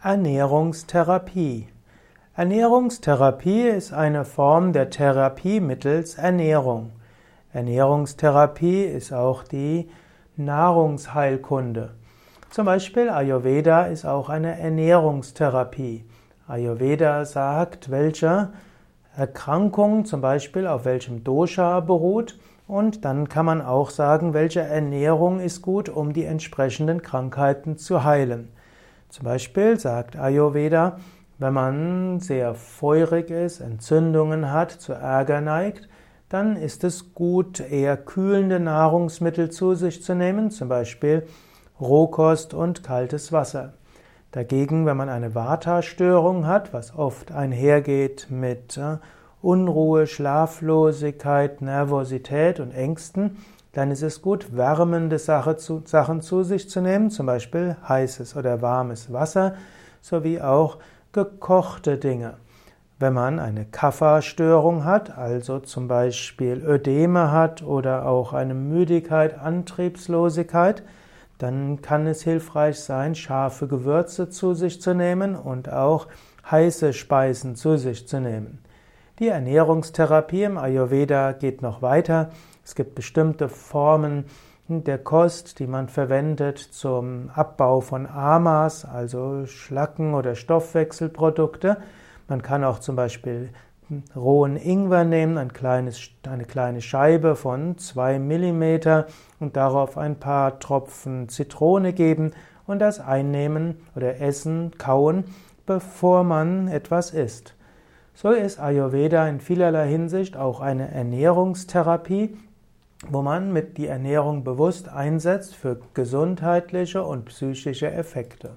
Ernährungstherapie. Ernährungstherapie ist eine Form der Therapie mittels Ernährung. Ernährungstherapie ist auch die Nahrungsheilkunde. Zum Beispiel Ayurveda ist auch eine Ernährungstherapie. Ayurveda sagt, welche Erkrankung zum Beispiel auf welchem Dosha beruht und dann kann man auch sagen, welche Ernährung ist gut, um die entsprechenden Krankheiten zu heilen. Zum Beispiel sagt Ayurveda, wenn man sehr feurig ist, Entzündungen hat, zu Ärger neigt, dann ist es gut, eher kühlende Nahrungsmittel zu sich zu nehmen, zum Beispiel Rohkost und kaltes Wasser. Dagegen, wenn man eine Vata-Störung hat, was oft einhergeht mit äh, Unruhe, Schlaflosigkeit, Nervosität und Ängsten, dann ist es gut, wärmende Sachen zu sich zu nehmen, zum Beispiel heißes oder warmes Wasser, sowie auch gekochte Dinge. Wenn man eine Kapha-Störung hat, also zum Beispiel Ödeme hat oder auch eine Müdigkeit, Antriebslosigkeit, dann kann es hilfreich sein, scharfe Gewürze zu sich zu nehmen und auch heiße Speisen zu sich zu nehmen. Die Ernährungstherapie im Ayurveda geht noch weiter. Es gibt bestimmte Formen der Kost, die man verwendet zum Abbau von Amas, also Schlacken oder Stoffwechselprodukte. Man kann auch zum Beispiel rohen Ingwer nehmen, ein kleines, eine kleine Scheibe von zwei Millimeter und darauf ein paar Tropfen Zitrone geben und das einnehmen oder essen, kauen, bevor man etwas isst. So ist Ayurveda in vielerlei Hinsicht auch eine Ernährungstherapie, wo man mit die Ernährung bewusst einsetzt für gesundheitliche und psychische Effekte.